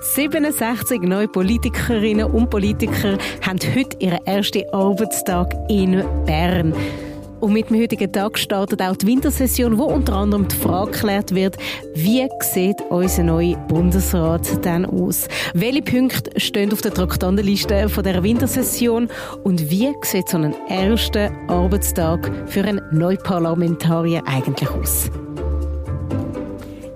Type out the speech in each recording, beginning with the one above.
67 neue Politikerinnen und Politiker haben heute ihren ersten Arbeitstag in Bern. Und mit dem heutigen Tag startet auch die Wintersession, wo unter anderem die Frage geklärt wird, wie sieht unser neuer Bundesrat denn aus? Welche Punkte stehen auf der Traktandenliste von der Wintersession und wie sieht so ein erster Arbeitstag für einen Neuparlamentarier eigentlich aus?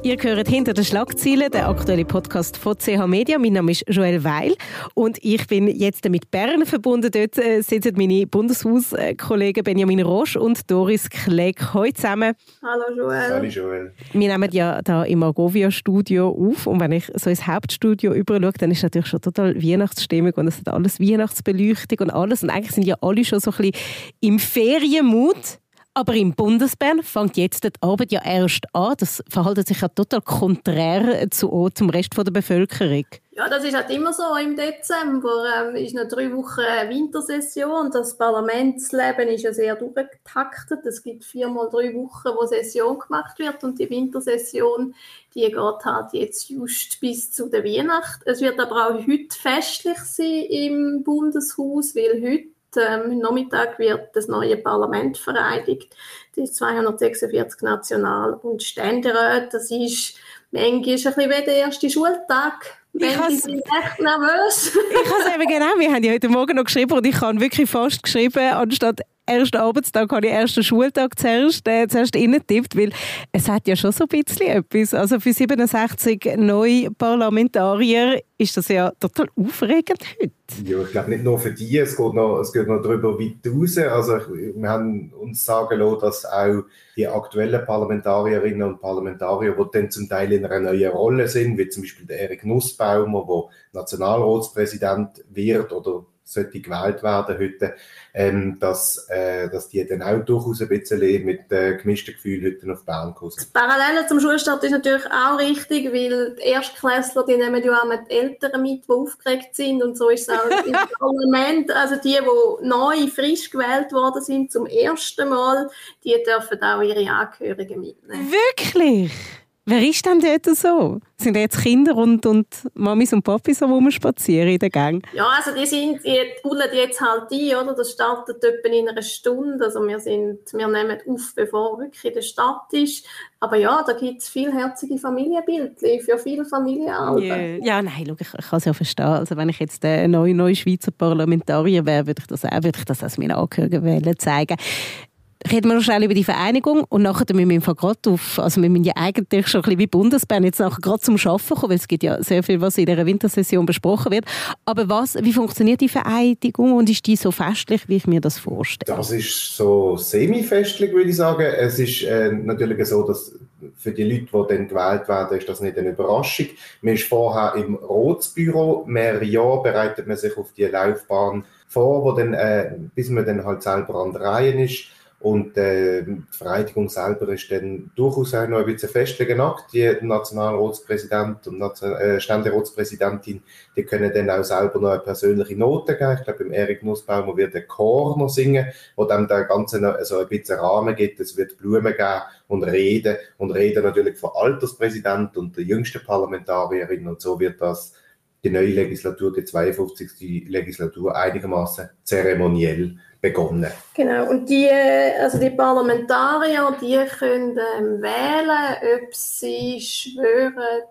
Ihr gehört hinter den Schlagzeilen, der aktuelle Podcast von CH Media. Mein Name ist Joel Weil und ich bin jetzt mit Bern verbunden. Dort äh, sitzen meine Bundeshauskollegen Benjamin Roche und Doris Klegg. Hallo zusammen. Hallo Joel. Hallo Joel. Wir nehmen ja da im Argovia Studio auf und wenn ich so ins Hauptstudio überschaue, dann ist natürlich schon total Weihnachtsstimmung und es hat alles Weihnachtsbeleuchtung und alles und eigentlich sind ja alle schon so ein bisschen im Ferienmut. Aber im Bundesbern fängt jetzt die Arbeit ja erst an. Das verhält sich ja total konträr zu, zum Rest der Bevölkerung. Ja, das ist halt immer so. Im Dezember ähm, ist noch drei Wochen Wintersession. Das Parlamentsleben ist ja sehr durchgetaktet. Es gibt viermal drei Wochen, wo Session gemacht wird und die Wintersession, die geht halt jetzt just bis zu der Weihnacht. Es wird aber auch heute festlich sein im Bundeshaus, weil heute ähm, Nachmittag wird das neue Parlament vereidigt. Die 246 National- und Ständeräte. Das ist manchmal ein bisschen wie der erste Schultag. Ich sind echt nervös. ich habe es eben genau, wir haben ja heute Morgen noch geschrieben und ich habe wirklich fast geschrieben, anstatt ersten Arbeitstag habe ich ersten Schultag zuerst, äh, zuerst tippt, weil es hat ja schon so ein bisschen etwas. Also für 67 neue Parlamentarier ist das ja total aufregend heute. Ja, ich glaube nicht nur für die, es geht noch, es geht noch darüber weit raus. Also wir haben uns sagen lassen, dass auch die aktuellen Parlamentarierinnen und Parlamentarier, die dann zum Teil in einer neuen Rolle sind, wie zum Beispiel der Erik Nussbaumer, der Nationalratspräsident wird oder sollte gewählt werden heute, ähm, dass, äh, dass die dann auch durchaus ein bisschen mit äh, gemischten Gefühlen heute auf Bern kommen. Parallel zum Schulstart ist natürlich auch richtig, weil die Erstklässler, die nehmen ja auch mit Eltern mit, die aufgeregt sind und so ist es auch im Parlament. Also die, die neu, frisch gewählt worden sind zum ersten Mal, die dürfen auch ihre Angehörigen mitnehmen. Wirklich? Wer ist denn dort so? Sind jetzt Kinder und, und Mamis und Papis so rumspazieren in der Gang? Ja, also die sind, die holen jetzt halt ein, oder? Das startet etwa in einer Stunde. Also wir, sind, wir nehmen auf, bevor wirklich in der Stadt ist. Aber ja, da gibt es viele herzige Familienbildchen für viele Familienalben. Yeah. Ja, nein, schau, ich, ich kann es ja verstehen. Also wenn ich jetzt der neue, neue Schweizer Parlamentarier wäre, würde ich das auch, würde ich das als meine Angehörigen zeigen reden wir noch schnell über die Vereinigung und nachher müssen wir gerade auf, also wir müssen ja eigentlich schon ein bisschen wie Bundesbahn jetzt nachher gerade zum Arbeiten kommen, weil es gibt ja sehr viel, was in dieser Wintersession besprochen wird. Aber was, wie funktioniert die Vereinigung und ist die so festlich, wie ich mir das vorstelle? Das ist so semi-festlich, würde ich sagen. Es ist äh, natürlich so, dass für die Leute, die dann gewählt werden, ist das nicht eine Überraschung. Man ist vorher im Ratsbüro, mehrere Jahre bereitet man sich auf die Laufbahn vor, wo dann, äh, bis man dann halt selber an der Reihe ist. Und äh, die Vereidigung selber ist dann durchaus auch noch ein bisschen festgelegt. Die Nationalratspräsident und Nation äh, Ständeratspräsidentin, die können dann auch selber noch eine persönliche Note geben. Ich glaube, beim Erik Nussbaumer wird der Chor noch singen, wo dann der Ganze noch so ein bisschen Rahmen gibt. Es wird Blumen geben und Reden. Und Reden natürlich von Alterspräsident und der jüngsten Parlamentarierin. Und so wird das die neue Legislatur, die 52. Legislatur, einigermaßen zeremoniell begonnen. Genau, und die, also die Parlamentarier, die können ähm, wählen, ob sie schwören,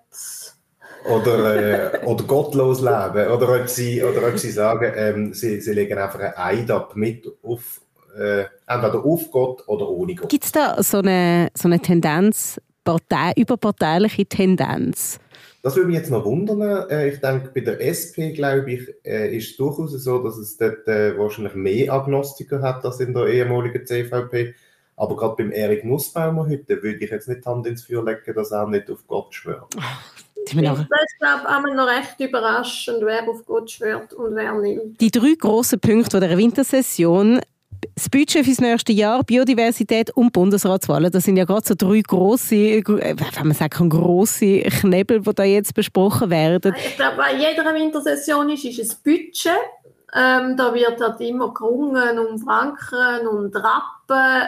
oder, äh, oder gottlos leben, oder ob sie, oder ob sie sagen, ähm, sie, sie legen einfach ein Eid ab mit auf, äh, entweder auf Gott oder ohne Gott. Gibt es da so eine, so eine Tendenz, Partei, überparteiliche Tendenz? Das würde mich jetzt noch wundern. Äh, ich denke, bei der SP, glaube ich, äh, ist es durchaus so, dass es dort äh, wahrscheinlich mehr Agnostiker hat als in der ehemaligen CVP. Aber gerade beim Erik Nussbaumer heute würde ich jetzt nicht Hand ins Feuer legen, dass er nicht auf Gott schwört. Ich bin glaube auch noch recht überraschend, wer auf Gott schwört und wer nicht. Die drei grossen Punkte der Wintersession das Budget für das nächste Jahr, Biodiversität und Bundesratswahlen, das sind ja gerade so drei grosse, äh, wenn man sagen kann, grosse Knebel, die da jetzt besprochen werden. Ich glaube, bei jeder Wintersession ist, ist ein Budget. Ähm, da wird halt immer gerungen um Franken und Rappen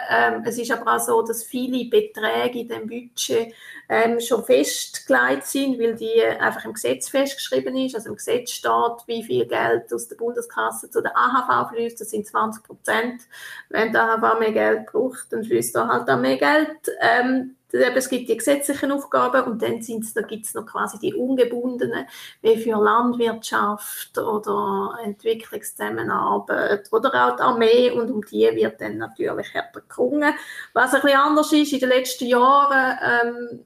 Ähm, es ist aber auch so, dass viele Beträge in dem Budget ähm, schon festgelegt sind, weil die einfach im Gesetz festgeschrieben ist. Also im Gesetz steht, wie viel Geld aus der Bundeskasse zu der AHV fließt. Das sind 20 Prozent. Wenn der AHV mehr Geld braucht, dann fließt da halt auch mehr Geld. Es gibt die gesetzlichen Aufgaben und dann da gibt es noch quasi die ungebundenen, wie für Landwirtschaft oder Entwicklungszusammenarbeit oder auch die Armee und um die wird dann natürlich härter gerungen. Was ein bisschen anders ist, in den letzten Jahren ähm,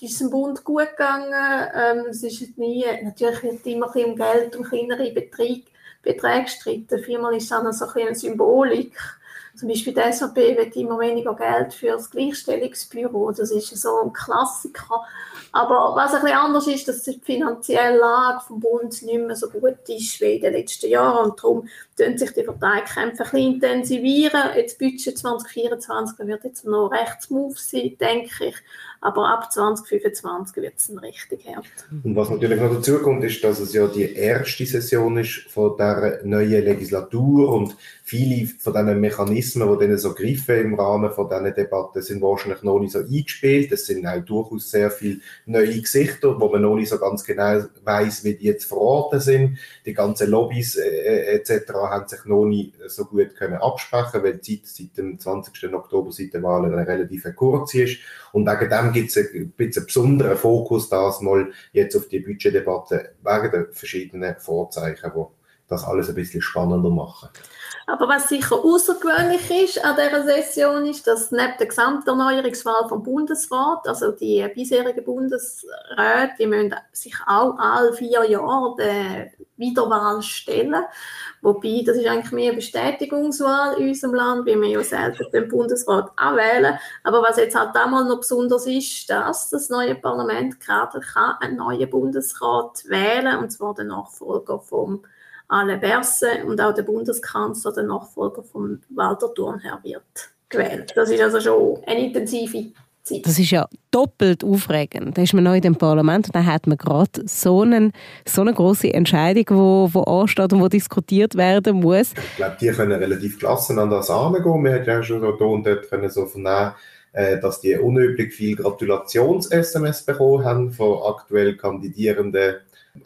ist es im Bund gut gegangen. Ähm, es ist nie, natürlich wird immer ein bisschen um Geld und kleinere Beträge, Beträge gestritten. Viermal ist es auch noch so ein bisschen eine Symbolik zum Beispiel die SAP wird immer weniger Geld für das Gleichstellungsbüro. Das ist so ein Klassiker. Aber was ein bisschen anders ist, dass die finanzielle Lage vom Bund nicht mehr so gut ist wie in den letzten Jahren. Und darum tun sich die Parteikämpfe ein bisschen intensivieren. Jetzt Budget 2024 wird jetzt noch Rechtsmove sein, denke ich. Aber ab 2025 wird es dann richtig hart. Und was natürlich noch dazu kommt, ist, dass es ja die erste Session ist von der neuen Legislatur und viele von diesen Mechanismen, die dann so greifen im Rahmen von diesen Debatten, sind wahrscheinlich noch nicht so eingespielt. Es sind auch durchaus sehr viele neue Gesichter, wo man noch nicht so ganz genau weiß, wie die jetzt verortet sind. Die ganzen Lobbys äh, äh etc. haben sich noch nicht so gut können absprechen, weil die Zeit seit dem 20. Oktober, seit der Wahl, relativ kurz ist. Und wegen dem gibt es ein bisschen einen besonderen Fokus, das mal jetzt auf die Budgetdebatte, wegen der verschiedenen Vorzeichen, die das alles ein bisschen spannender machen. Aber was sicher außergewöhnlich ist an dieser Session, ist, dass neben der Gesamterneuerungswahl vom Bundesrat, also die bisherigen Bundesräte, die müssen sich auch alle vier Jahre der Wiederwahl stellen. Wobei, das ist eigentlich mehr eine Bestätigungswahl in unserem Land, wie wir ja selten den Bundesrat auch wählen. Aber was jetzt halt einmal noch besonders ist, dass das neue Parlament gerade einen neuen Bundesrat wählen, und zwar den Nachfolger vom Alain Berset und auch der Bundeskanzler, der Nachfolger von Walter Thurnherr, wird gewählt. Das ist also schon eine intensive Zeit. Das ist ja doppelt aufregend. Da ist man neu in dem Parlament und dann hat man gerade so, einen, so eine große Entscheidung, die wo, wo ansteht und wo diskutiert werden muss. Ich glaube, die können relativ gelassen an das angehen. Wir haben ja schon so da und dort können so vernehmen, äh, dass die unüblich viel Gratulations-SMS bekommen haben von aktuell kandidierenden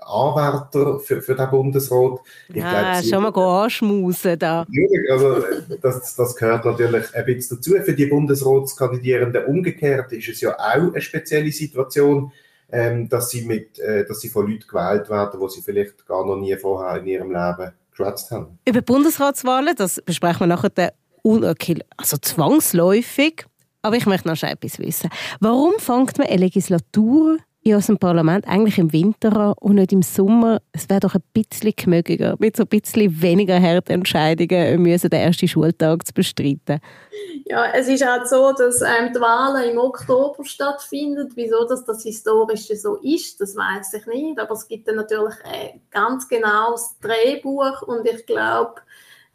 Anwärter für, für den Bundesrat. Ich ah, glaub, schon mal anschmusen da. Also, das, das gehört natürlich ein bisschen dazu. Für die Bundesratskandidierenden umgekehrt ist es ja auch eine spezielle Situation, ähm, dass, sie mit, äh, dass sie von Leuten gewählt werden, die sie vielleicht gar noch nie vorher in ihrem Leben geschwätzt haben. Über Bundesratswahlen, das besprechen wir nachher also zwangsläufig. Aber ich möchte noch etwas wissen. Warum fängt man eine Legislatur in unserem Parlament eigentlich im Winter an und nicht im Sommer. Es wäre doch ein bisschen gemögiger, mit so ein bisschen weniger harten Entscheidungen müssen, den ersten Schultag zu bestreiten. Ja, es ist halt so, dass ähm, die Wahlen im Oktober stattfinden. Wieso dass das historisch so ist, das weiß ich nicht. Aber es gibt dann natürlich ein ganz genaues Drehbuch und ich glaube,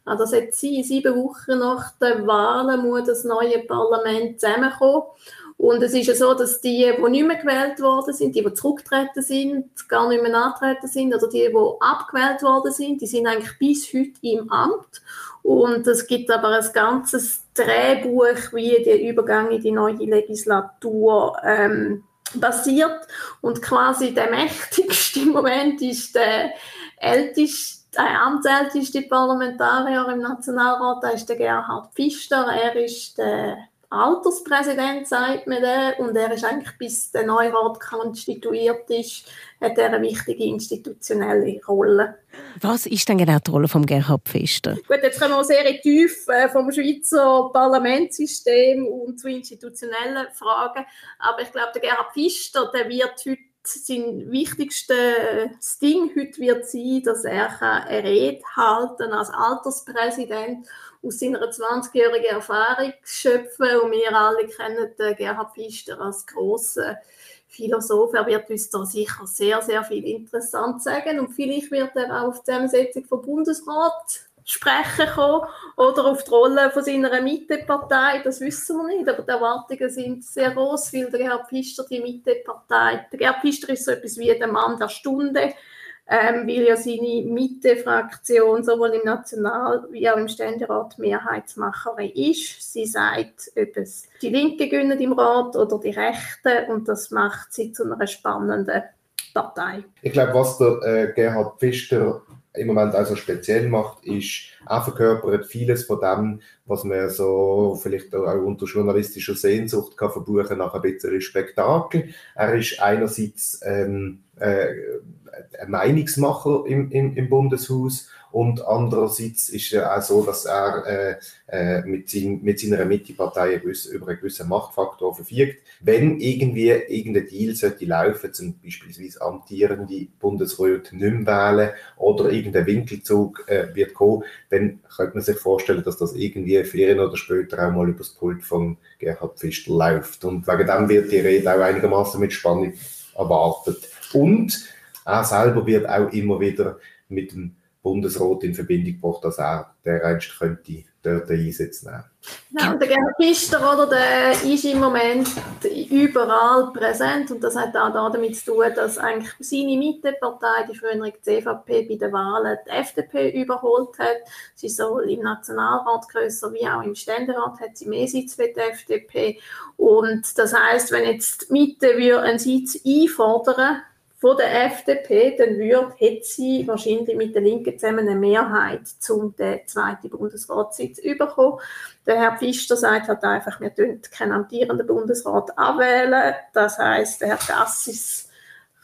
das jetzt sieben Wochen nach den Wahlen muss das neue Parlament zusammenkommen. Und es ist ja so, dass die, die nicht mehr gewählt worden sind, die, die zurückgetreten sind, gar nicht mehr antreten sind, oder die, die abgewählt worden sind, die sind eigentlich bis heute im Amt. Und es gibt aber ein ganzes Drehbuch, wie der Übergang in die neue Legislatur ähm, basiert. Und quasi der mächtigste Moment ist der älteste der amtsälteste Parlamentarier im Nationalrat, das ist der Gerhard Pfister. Er ist der Alterspräsident, sagt man der, und er ist eigentlich, bis der Neurat konstituiert ist, hat er eine wichtige institutionelle Rolle. Was ist denn genau die Rolle von Gerhard Pfister? Gut, jetzt kommen wir sehr tief äh, vom Schweizer Parlamentssystem und zu institutionellen Fragen, aber ich glaube, der Gerhard Pfister, der wird heute sein wichtigstes Ding heute wird sein, dass er eine Rede halten als Alterspräsident aus seiner 20-jährigen Erfahrung schöpfen. Und wir alle kennen den Gerhard Pfister als grossen Philosoph. Er wird uns da sicher sehr, sehr viel interessant sagen. Und vielleicht wird er auch auf die Zusammensetzung vom Bundesrat sprechen kommen oder auf die Rolle von seiner Mittepartei, das wissen wir nicht, aber die Erwartungen sind sehr groß, weil der Gerhard Pfister die Mittepartei, der Gerhard Pfister ist so etwas wie der Mann der Stunde, ähm, weil ja seine Mitte-Fraktion sowohl im National- wie auch im Ständerat Mehrheitsmacherin ist. Sie sagt, ob es die Linke gönnen im Rat oder die Rechte und das macht sie zu einer spannenden Partei. Ich glaube, was der äh, Gerhard Pfister im Moment also speziell macht, ist, er verkörpert vieles von dem, was man so vielleicht auch unter journalistischer Sehnsucht kann verbuchen nach ein bisschen Spektakel. Er ist einerseits ähm, äh, ein Meinungsmacher im, im, im Bundeshaus und andererseits ist es auch so, dass er äh, äh, mit, sein, mit seiner Mittepartei über einen gewissen Machtfaktor verfügt. Wenn irgendwie irgendein Deal sollte laufen, zum beispielsweise amtierende Bundesräte nicht mehr wählen oder irgendein Winkelzug äh, wird kommen, dann könnte man sich vorstellen, dass das irgendwie früher oder später auch mal über das Pult von Gerhard Pfister läuft. Und wegen dem wird die Rede auch einigermaßen mit Spannung erwartet. Und er selber wird auch immer wieder mit dem Bundesrat in Verbindung gebracht, dass er dereinst könnte dort Einsatz nehmen. Ja, der Gerhard Pfister, oder, der ist im Moment überall präsent und das hat auch damit zu tun, dass eigentlich seine Mittepartei, die frühere CVP, bei den Wahlen die FDP überholt hat. Sie ist sowohl im Nationalrat größer wie auch im Ständerat hat sie mehr Sitz für die FDP. Und das heißt, wenn jetzt die Mitte einen Sitz einfordern von der FDP, dann würde, hätte sie wahrscheinlich mit der Linken zusammen eine Mehrheit zum zweiten Bundesratssitz überkommen. Der Herr Pfister sagt halt einfach, wir tun keinen amtierenden Bundesrat abwählen. Das heißt, der Herr Gassis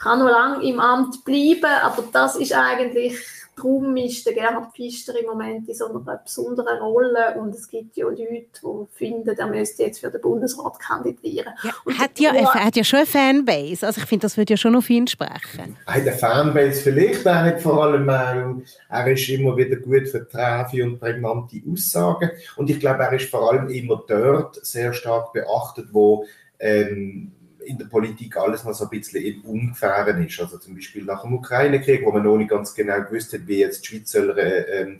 kann noch lange im Amt bleiben, aber das ist eigentlich Darum ist der Gerhard Pfister im Moment in so einer besonderen Rolle und es gibt ja Leute, die finden, er müsste jetzt für den Bundesrat kandidieren. Ja, hat, ja, er hat ja schon eine Fanbase, also ich finde, das würde ja schon noch viel sprechen. Er hat eine Fanbase vielleicht, er hat vor allem er ist immer wieder gut für trave und prägnante Aussagen und ich glaube, er ist vor allem immer dort sehr stark beachtet, wo ähm, in der Politik alles noch so ein bisschen im Ungefähren ist. Also zum Beispiel nach dem Ukraine-Krieg, wo man noch nicht ganz genau gewusst hat, wie jetzt die Schweiz soll äh,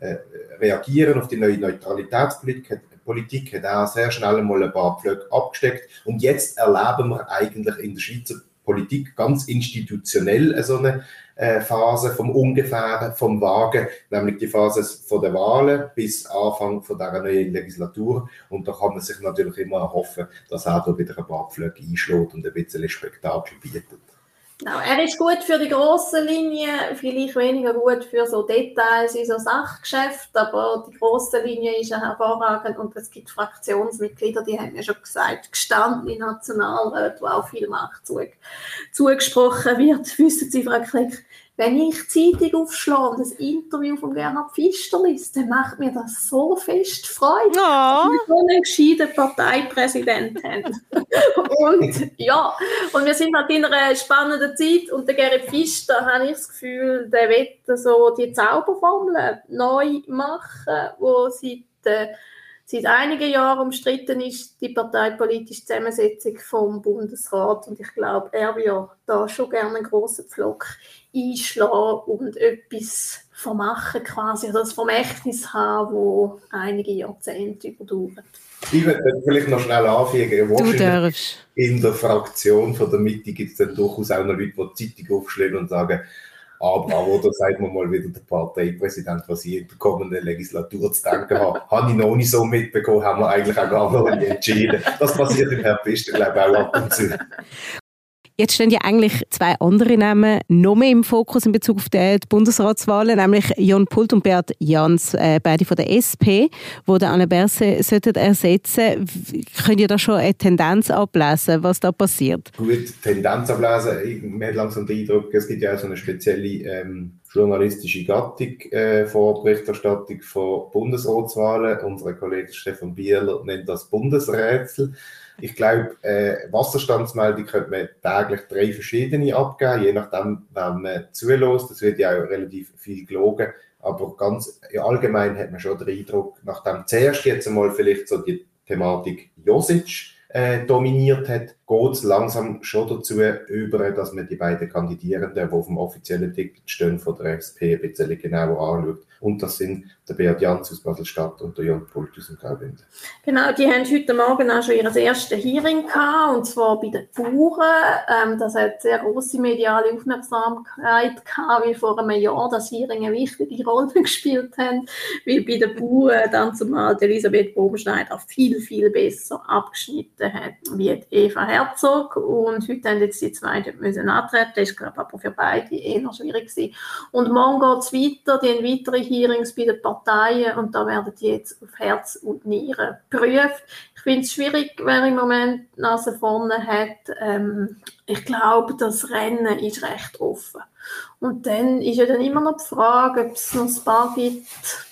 äh, reagieren auf die neue Neutralitätspolitik, Politik hat er sehr schnell mal ein paar Pflöcke abgesteckt. Und jetzt erleben wir eigentlich in der Schweizer Politik ganz institutionell so eine äh, Phase vom Ungefähren, vom Wagen, nämlich die Phase von der Wahlen bis Anfang von der neuen Legislatur. Und da kann man sich natürlich immer hoffen, dass er da wieder ein paar Pflöcke einschlägt und ein bisschen Spektakel bietet. Genau, er ist gut für die grossen Linien, vielleicht weniger gut für so Details in so Sachgeschäften, aber die grosse Linie ist ja hervorragend und es gibt Fraktionsmitglieder, die haben ja schon gesagt, gestandene Nationalräte, wo auch viel Macht zugesprochen wird. Wissen Sie, Frau Klick, wenn ich Zeitung aufschlage und das Interview von Gerhard Pfister liest, dann macht mir das so fest Freude, oh. dass wir so einen gescheiten Parteipräsident haben. und ja, und wir sind halt in einer spannenden Zeit und der Gerhard Pfister, habe ich das Gefühl, der wird so die Zauberformel neu machen, wo seit äh, seit einigen Jahren umstritten ist, die parteipolitische Zusammensetzung vom Bundesrat. Und ich glaube, er würde da schon gerne einen grossen Pflock einschlagen und etwas vermachen quasi, also das Vermächtnis haben, wo einige Jahrzehnte überdauert. Ich würde vielleicht noch schnell anfügen, wahrscheinlich in der Fraktion von der Mitte gibt es dann durchaus auch noch Leute, die die Zeitung aufschlagen und sagen, aber bravo, da sagt man mal wieder der Parteipräsident, was ich in der kommenden Legislatur zu denken habe. habe ich noch nicht so mitbekommen, haben wir eigentlich auch gar noch nicht entschieden. Das passiert im Pfister, glaube ich, auch ab und zu. Jetzt stehen ja eigentlich zwei andere Namen noch mehr im Fokus in Bezug auf die Bundesratswahlen, nämlich Jon Pult und Beat Jans, äh, beide von der SP, die Anne Berse sollten ersetzen. Könnt ihr da schon eine Tendenz ablesen, was da passiert? Gut, Tendenz ablesen. Man hat langsam den Eindruck, es gibt ja auch so eine spezielle ähm, journalistische Gattung äh, vor Berichterstattung von Bundesratswahlen. Unser Kollege Stefan Bieler nennt das Bundesrätsel. Ich glaube, äh, Wasserstandsmeldung könnte man täglich drei verschiedene abgeben, je nachdem, wer man zulässt. Das wird ja auch relativ viel gelogen. Aber ganz allgemein hat man schon den Eindruck, nachdem zuerst jetzt einmal vielleicht so die Thematik Josic äh, dominiert hat, geht es langsam schon dazu über, dass man die beiden Kandidierenden, die auf dem offiziellen Ticket stehen, von der SP ein bisschen genauer anschaut. Und das sind der Beat Jans aus Basel-Stadt und der Jan Pult aus dem Graubünden. Genau, die haben heute Morgen auch schon ihr erstes Hearing gehabt, und zwar bei den Bauern. Ähm, das hat sehr große mediale Aufmerksamkeit gehabt, weil vor einem Jahr das Hearing eine wichtige Rolle gespielt haben, weil bei den Bauern dann zumal Elisabeth Bobenschneider viel, viel besser abgeschnitten hat, wie Eva Herzog. Und heute haben jetzt die zwei müssen antreten. Das ist, glaube aber für beide eher schwierig gewesen. Und morgen geht es weiter, die haben weitere Hearings bei den Parteien und da werden die jetzt auf Herz und Nieren geprüft. Ich finde es schwierig, wer im Moment Nase vorne hat. Ähm, ich glaube, das Rennen ist recht offen. Und dann ist ja dann immer noch die Frage, ob es noch ein paar gibt.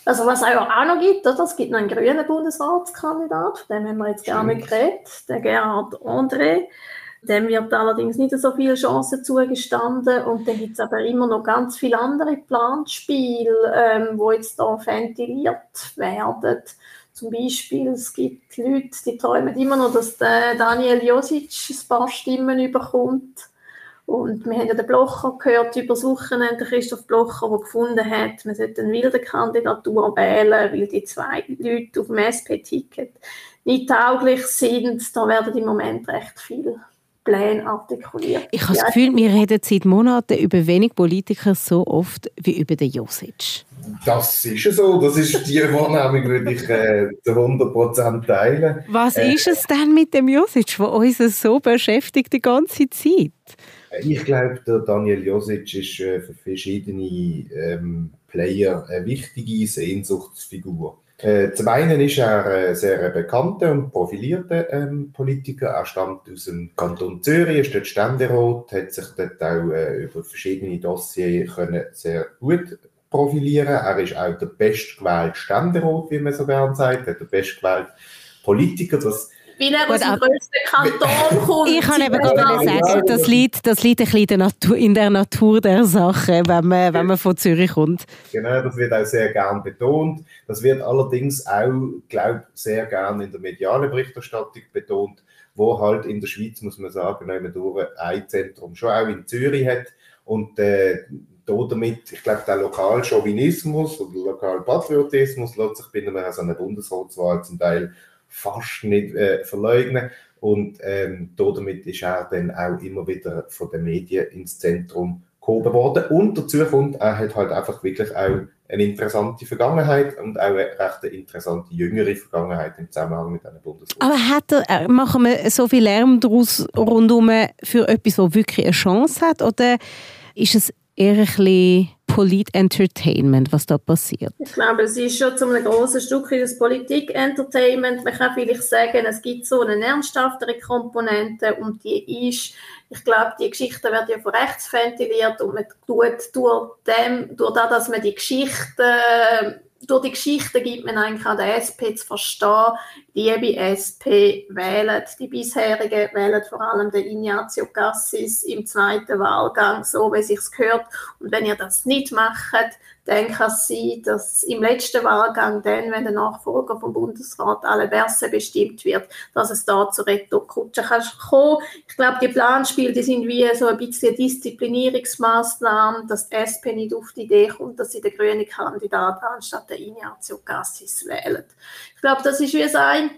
Also was es auch noch gibt, oder? es gibt noch einen grünen Bundesratskandidat, von dem haben wir jetzt gerne geredet, der Gerhard André. Dem wird allerdings nicht so viele Chancen zugestanden. Und dann gibt es aber immer noch ganz viele andere Planspiele, ähm, wo jetzt da ventiliert werden. Zum Beispiel, es gibt Leute, die träumen immer noch, dass der Daniel Josic ein paar Stimmen überkommt. Und wir haben ja den Blocher gehört über das Wochenende, Christoph Blocher, der gefunden hat, man sollte eine wilde Kandidatur wählen, weil die zwei Leute auf dem SP-Ticket nicht tauglich sind. Da werden im Moment recht viele Pläne artikuliert. Ich habe das Gefühl, wir reden seit Monaten über wenig Politiker so oft wie über den Josic. Das ist so. Das ist die Wahrnehmung, würde ich äh, zu 100% teilen. Was äh, ist es denn mit dem Josic, der uns so beschäftigt die ganze Zeit? Ich glaube, der Daniel Josic ist äh, für verschiedene ähm, Player eine wichtige Sehnsuchtsfigur. Äh, zum einen ist er ein sehr bekannter und profilierter ähm, Politiker. Er stammt aus dem Kanton Zürich, ist dort Ständerat, hat sich dort auch äh, über verschiedene Dossiers können sehr gut profilieren. Er ist auch der bestgewählte Ständerat, wie man so gerne sagt, der bestgewählte Politiker. Das weil er aus dem grössten Kanton kommt. Ich kann eben gerade sagen, das liegt, das liegt ein bisschen in der Natur der Sache, wenn man, wenn man von Zürich kommt. Genau, das wird auch sehr gern betont. Das wird allerdings auch, glaube ich, sehr gern in der medialen Berichterstattung betont, wo halt in der Schweiz, muss man sagen, durch ein Zentrum schon auch in Zürich hat. Und äh, damit, ich glaube, der Lokalchauvinismus oder Lokalpatriotismus lässt sich bei einer so einer Bundesratswahl zum Teil fast nicht äh, verleugnen. Und ähm, damit ist er dann auch immer wieder von den Medien ins Zentrum gehoben worden. Und dazu kommt, er hat halt einfach wirklich auch eine interessante Vergangenheit und auch eine recht interessante jüngere Vergangenheit im Zusammenhang mit einer Bundeswehr. Aber hat er, äh, machen wir so viel Lärm daraus rundum für etwas, das wirklich eine Chance hat? Oder ist es eher ein bisschen Polit-Entertainment, was da passiert? Ich glaube, es ist schon zum einem grossen Stück das Politik-Entertainment. Man kann vielleicht sagen, es gibt so eine ernsthaftere Komponente und die ist, ich glaube, die Geschichte wird ja von rechts ventiliert und man tut durch, dem, durch das, dass man die Geschichte durch die Geschichte gibt man eigentlich an der SP zu verstehen, liebe SP, wählen die bisherigen, wählen vor allem den Ignazio Cassis im zweiten Wahlgang, so wie es gehört. Und wenn ihr das nicht macht, dann kann es sein, dass im letzten Wahlgang, dann, wenn der Nachfolger vom Bundesrat alle Berse bestimmt wird, dass es da zu Retourkutsche kann kommen. Ich glaube, die Planspiele, die sind wie so ein bisschen Disziplinierungsmaßnahmen, dass die SP nicht auf die Idee kommt, dass sie den grünen Kandidat anstatt der Ignazio Cassis wählt. Ich glaube, das ist wie das eine.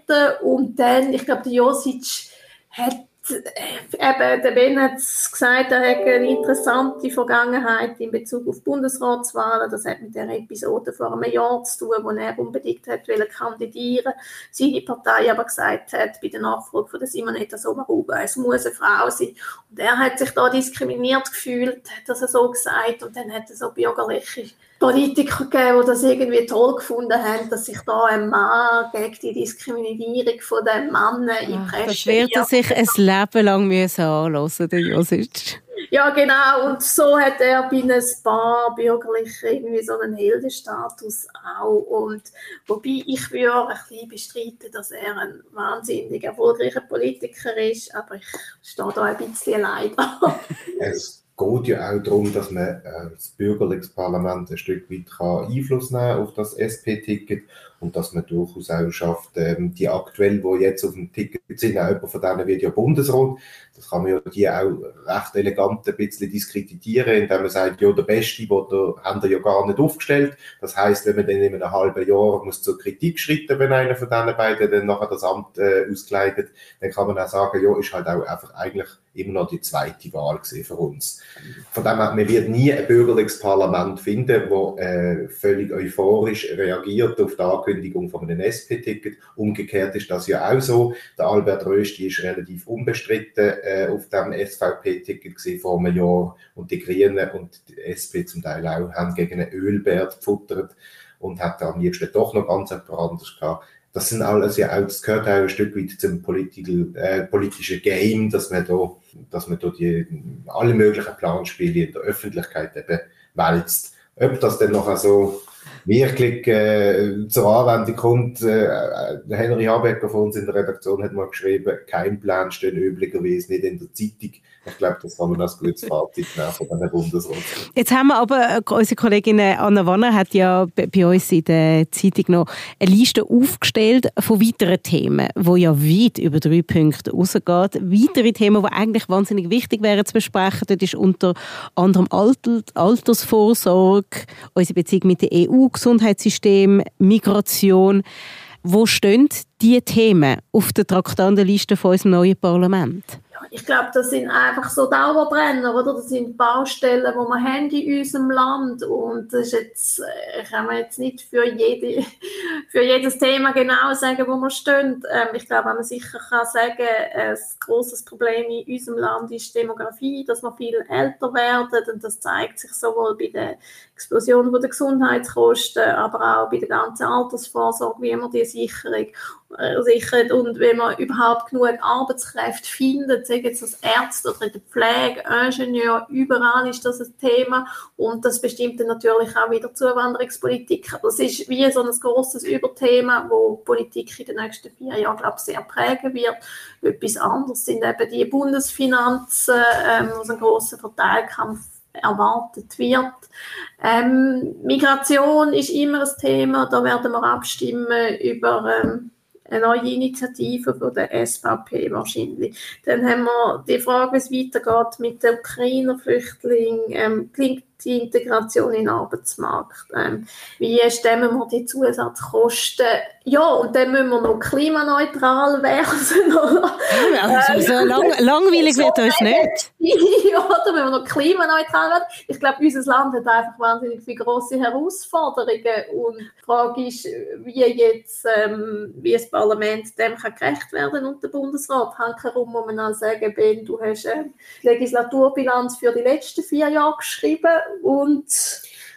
Und dann, ich glaube, der Josic hat eben, der Ben hat gesagt, er hat eine interessante Vergangenheit in Bezug auf Bundesratswahlen. Das hat mit der Episode vor einem Jahr zu tun, wo er unbedingt hat kandidieren Seine Partei aber gesagt hat, bei der Nachfolge von der Simonetta Sommaruga, es muss eine Frau sein. Und er hat sich da diskriminiert gefühlt, hat das so gesagt. Und dann hat er so bürgerliche Politiker gegeben, die das irgendwie toll gefunden haben, dass sich da ein Mann gegen die Diskriminierung von den Männern im Presse... Das wird er sich ein Leben lang müssen anhören, der Josic. Ja, genau. Und so hat er bei ein paar Bürgerlichen irgendwie so einen Heldenstatus auch. Und wobei ich würde ein bisschen bestreiten, dass er ein wahnsinnig erfolgreicher Politiker ist, aber ich stehe da ein bisschen leider. geht ja auch darum, dass man äh, das bürgerliche Parlament ein Stück weit kann Einfluss nehmen auf das SP-Ticket und dass man durchaus auch schafft, ähm, die aktuell, wo jetzt auf dem Ticket sind, auch von denen wird ja Bundesrat, das kann man ja die auch recht elegant ein bisschen diskreditieren, indem man sagt, ja, der Beste, den da haben wir ja gar nicht aufgestellt. Das heißt, wenn man dann in einem halben Jahr muss zur Kritik schreiten, wenn einer von diesen beiden dann nachher das Amt äh, auskleidet, dann kann man auch sagen, ja, ist halt auch einfach eigentlich immer noch die zweite Wahl für uns. Von dem her, man wird nie ein bürgerliches Parlament finden, wo äh, völlig euphorisch reagiert auf die Ankündigung von einem SP-Ticket. Umgekehrt ist das ja auch so. Der Albert Rösti ist relativ unbestritten äh, auf dem SVP-Ticket vor einem Jahr und die Grünen und die SP zum Teil auch haben gegen einen Ölbär gefuttert und hat am liebsten doch noch ganz etwas anderes gehabt das sind alles ja auch, das gehört auch ein Stück weit zum äh, politischen Game, dass man da, dass man da die, alle möglichen Planspiele in der Öffentlichkeit eben wälzt. Ob das dann noch so wirklich äh, zur Anwendung kommt, äh, Henry Habecker von uns in der Redaktion hat mal geschrieben, kein Plan steht üblicherweise nicht in der Zeitung. Ich glaube, das kann man als gutes Fazit nehmen von diesem Bundesrat. Jetzt haben wir aber, äh, unsere Kollegin Anna Wanner hat ja bei uns in der Zeitung noch eine Liste aufgestellt von weiteren Themen, wo ja weit über drei Punkte rausgeht. Weitere Themen, die eigentlich wahnsinnig wichtig wären zu besprechen, das ist unter anderem Alter, Altersvorsorge, unsere Beziehung mit der EU, Gesundheitssystem, Migration. Wo stehen diese Themen auf der Traktandenliste von unserem neuen Parlament? Ich glaube, das sind einfach so Dauerbrenner, oder? Das sind Baustellen, die wir haben in unserem Land und das ist jetzt, äh, ich kann mir jetzt nicht für, jede, für jedes Thema genau sagen, wo wir stehen. Ähm, ich glaube, man sicher kann sagen, ein großes Problem in unserem Land ist Demografie, dass wir viel älter werden und das zeigt sich sowohl bei der Explosion der Gesundheitskosten, aber auch bei der ganzen Altersvorsorge, wie man die Sicherung äh, sichert und wenn man überhaupt genug Arbeitskräfte findet, sagen jetzt als Ärzte oder in der Pflege, Ingenieur, überall ist das ein Thema und das bestimmt dann natürlich auch wieder Zuwanderungspolitik. Das ist wie so ein großes Überthema, wo Politik in den nächsten vier Jahren, glaube ich, sehr prägen wird. Etwas anderes sind eben die Bundesfinanzen, ähm, wo es einen grossen Verteilkampf erwartet wird. Ähm, Migration ist immer ein Thema, da werden wir abstimmen über ähm, eine neue Initiative von der SVP wahrscheinlich. Dann haben wir die Frage, wie es weitergeht mit den Ukrainer-Flüchtlingen. Ähm, klingt die Integration in den Arbeitsmarkt. Ähm, wie stemmen wir die Zusatzkosten? Ja, und dann müssen wir noch klimaneutral werden. also, so lang, langweilig wird uns nicht. ja, da müssen wir noch klimaneutral werden. Ich glaube, unser Land hat einfach wahnsinnig viele grosse Herausforderungen. Und die Frage ist, wie jetzt ähm, wie das Parlament dem kann gerecht werden und der Bundesrat. Hankerum muss man auch sagen, Ben, du hast eine Legislaturbilanz für die letzten vier Jahre geschrieben und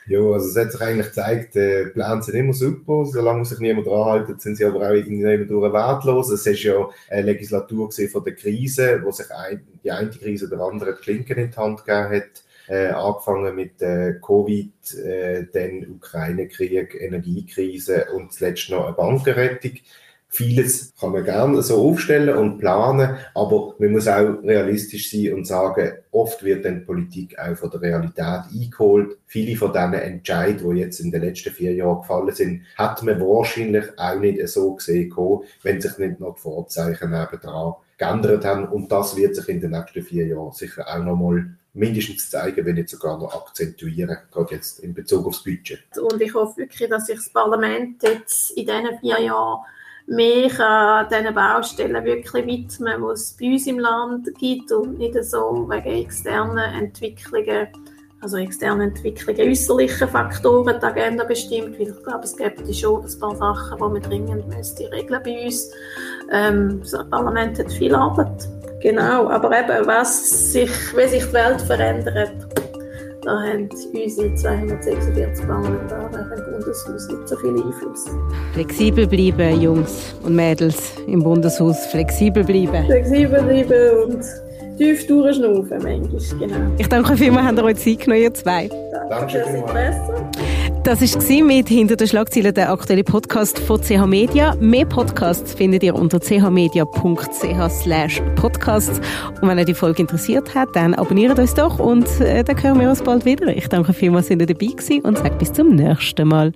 ja, also es hat sich eigentlich gezeigt, die Pläne sind immer super, solange sich niemand dran hält, sind sie aber auch irgendwie durch wertlos. Es ist ja eine Legislatur von der Krise, wo sich die eine Krise der andere die Klinken in die Hand gegeben hat. Äh, angefangen mit äh, Covid, äh, dann Ukraine-Krieg, Energiekrise und zuletzt noch eine Bankenrettung. Vieles kann man gerne so aufstellen und planen, aber man muss auch realistisch sein und sagen, oft wird dann Politik auch von der Realität eingeholt. Viele von diesen Entscheidungen, die jetzt in den letzten vier Jahren gefallen sind, hat man wahrscheinlich auch nicht so gesehen, wenn sich nicht noch die Vorzeichen nebendran geändert haben. Und das wird sich in den nächsten vier Jahren sicher auch nochmal mindestens zeigen, wenn nicht sogar noch akzentuieren, gerade jetzt in Bezug aufs Budget. Und ich hoffe wirklich, dass sich das Parlament jetzt in diesen vier Jahren mich an diesen Baustellen wirklich widmen, die es bei uns im Land gibt und nicht so wegen externen Entwicklungen, also externen Entwicklungen, äußerlichen Faktoren die Agenda bestimmt, weil ich glaube, es gibt schon ein paar Sachen, die wir dringend müsste regeln bei uns. Ähm, das Parlament hat viel Arbeit, genau, aber eben, was sich, wie sich die Welt verändert, da haben unsere 246 Parlamentarier im Bundeshaus nicht so viel Einfluss. Flexibel bleiben, Jungs und Mädels im Bundeshaus. Flexibel bleiben. Flexibel bleiben und tief durchschnaufen manchmal, genau. Ich danke vielmals, habt ihr euch Zeit genommen, ihr zwei. Danke fürs Interesse. Das war mit «Hinter den Schlagzeilen» der aktuelle Podcast von CH Media. Mehr Podcasts findet ihr unter chmedia.ch slash podcasts. Und wenn euch die Folge interessiert hat, dann abonniert uns doch und äh, dann hören wir uns bald wieder. Ich danke vielmals, dass ihr dabei gewesen und sage bis zum nächsten Mal.